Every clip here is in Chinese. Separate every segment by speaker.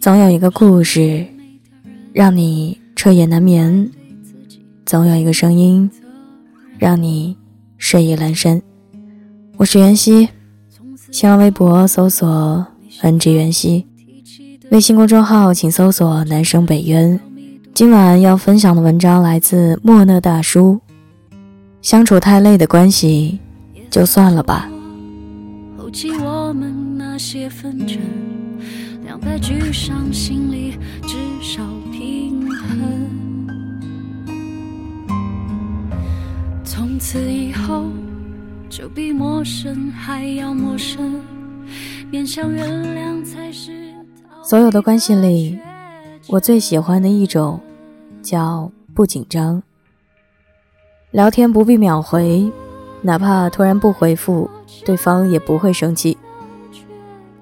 Speaker 1: 总有一个故事，让你彻夜难眠；总有一个声音，让你睡意阑珊。我是袁熙，新浪微博搜索“ NG 袁熙”，微信公众号请搜索“南生北渊”。今晚要分享的文章来自莫讷大叔。相处太累的关系，就算了吧。后期我们那些纷争。两败俱伤，心里至少平衡。从此以后，就比陌生还要陌生。勉强原谅才是。所有的关系里，我最喜欢的一种，叫不紧张。聊天不必秒回，哪怕突然不回复，对方也不会生气。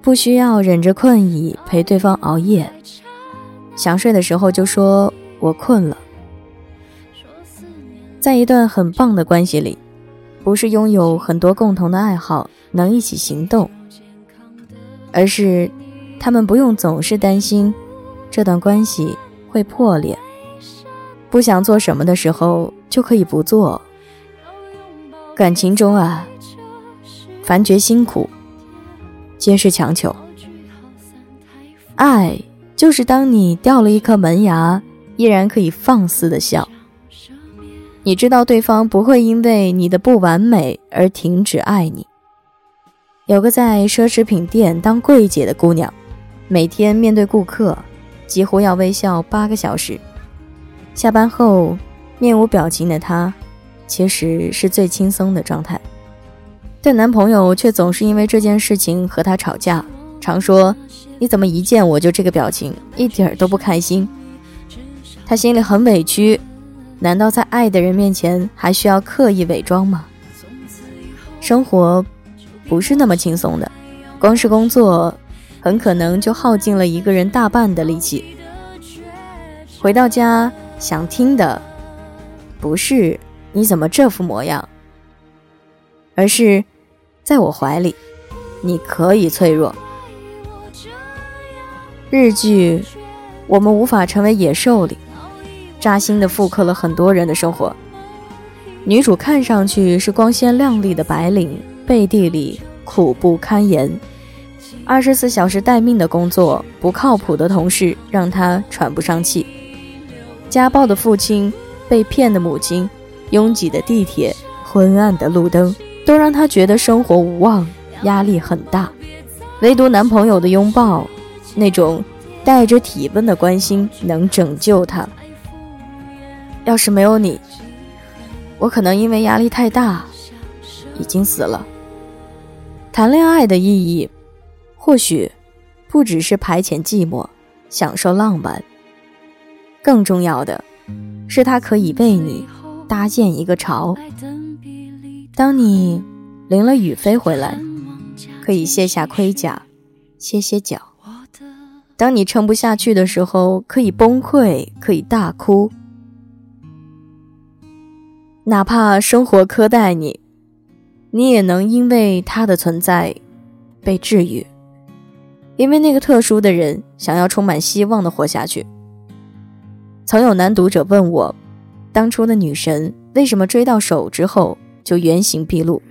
Speaker 1: 不需要忍着困意陪对方熬夜，想睡的时候就说我困了。在一段很棒的关系里，不是拥有很多共同的爱好能一起行动，而是他们不用总是担心这段关系会破裂。不想做什么的时候就可以不做。感情中啊，凡觉辛苦。皆是强求。爱就是当你掉了一颗门牙，依然可以放肆的笑。你知道对方不会因为你的不完美而停止爱你。有个在奢侈品店当柜姐的姑娘，每天面对顾客，几乎要微笑八个小时。下班后，面无表情的她，其实是最轻松的状态。但男朋友却总是因为这件事情和她吵架，常说：“你怎么一见我就这个表情，一点都不开心。”她心里很委屈，难道在爱的人面前还需要刻意伪装吗？生活不是那么轻松的，光是工作，很可能就耗尽了一个人大半的力气。回到家想听的，不是你怎么这副模样，而是。在我怀里，你可以脆弱。日剧《我们无法成为野兽》里，扎心的复刻了很多人的生活。女主看上去是光鲜亮丽的白领，背地里苦不堪言。二十四小时待命的工作，不靠谱的同事让他喘不上气。家暴的父亲，被骗的母亲，拥挤的地铁，昏暗的路灯。都让他觉得生活无望，压力很大。唯独男朋友的拥抱，那种带着体温的关心，能拯救他。要是没有你，我可能因为压力太大，已经死了。谈恋爱的意义，或许不只是排遣寂寞，享受浪漫。更重要的是，它可以为你搭建一个巢。当你淋了雨飞回来，可以卸下盔甲，歇歇脚；当你撑不下去的时候，可以崩溃，可以大哭。哪怕生活苛待你，你也能因为他的存在被治愈。因为那个特殊的人想要充满希望的活下去。曾有男读者问我，当初的女神为什么追到手之后？就原形毕露，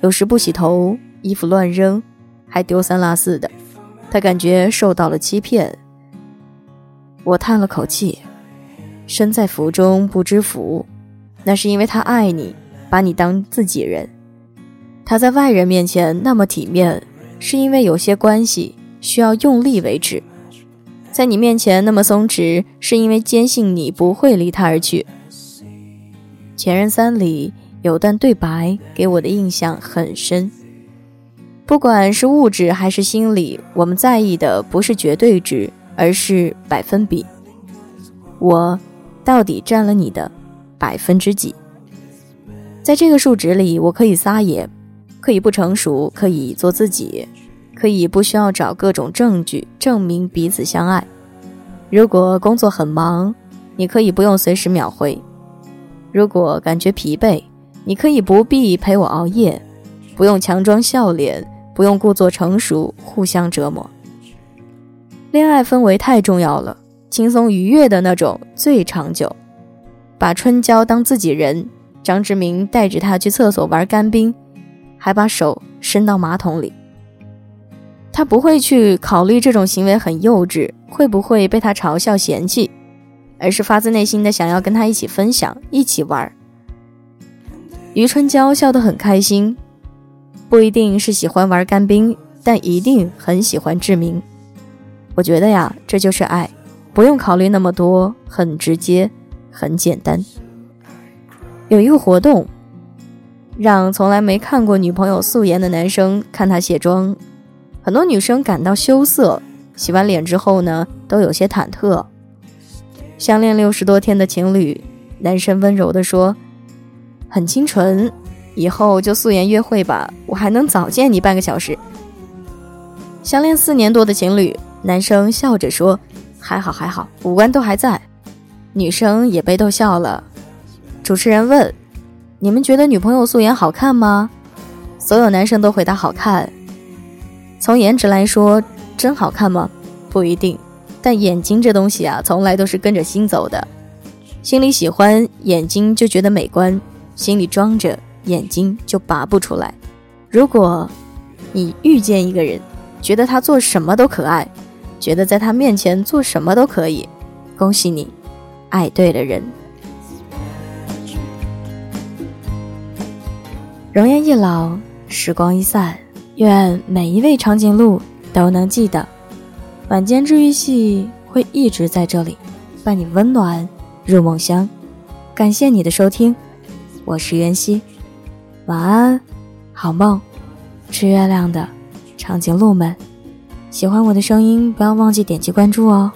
Speaker 1: 有时不洗头，衣服乱扔，还丢三落四的，他感觉受到了欺骗。我叹了口气，身在福中不知福，那是因为他爱你，把你当自己人。他在外人面前那么体面，是因为有些关系需要用力维持；在你面前那么松弛，是因为坚信你不会离他而去。前任三里。有段对白给我的印象很深。不管是物质还是心理，我们在意的不是绝对值，而是百分比。我到底占了你的百分之几？在这个数值里，我可以撒野，可以不成熟，可以做自己，可以不需要找各种证据证明彼此相爱。如果工作很忙，你可以不用随时秒回；如果感觉疲惫，你可以不必陪我熬夜，不用强装笑脸，不用故作成熟，互相折磨。恋爱氛围太重要了，轻松愉悦的那种最长久。把春娇当自己人，张志明带着她去厕所玩干冰，还把手伸到马桶里。他不会去考虑这种行为很幼稚，会不会被他嘲笑嫌弃，而是发自内心的想要跟他一起分享，一起玩。余春娇笑得很开心，不一定是喜欢玩干冰，但一定很喜欢志明。我觉得呀，这就是爱，不用考虑那么多，很直接，很简单。有一个活动，让从来没看过女朋友素颜的男生看她卸妆。很多女生感到羞涩，洗完脸之后呢，都有些忐忑。相恋六十多天的情侣，男生温柔地说：“很清纯，以后就素颜约会吧，我还能早见你半个小时。”相恋四年多的情侣，男生笑着说：“还好还好，五官都还在。”女生也被逗笑了。主持人问：“你们觉得女朋友素颜好看吗？”所有男生都回答：“好看。”从颜值来说，真好看吗？不一定。但眼睛这东西啊，从来都是跟着心走的。心里喜欢，眼睛就觉得美观；心里装着，眼睛就拔不出来。如果你遇见一个人，觉得他做什么都可爱，觉得在他面前做什么都可以，恭喜你，爱对了人。容颜易老，时光一散。愿每一位长颈鹿都能记得，晚间治愈系会一直在这里，伴你温暖入梦乡。感谢你的收听，我是袁熙，晚安，好梦。吃月亮的长颈鹿们，喜欢我的声音，不要忘记点击关注哦。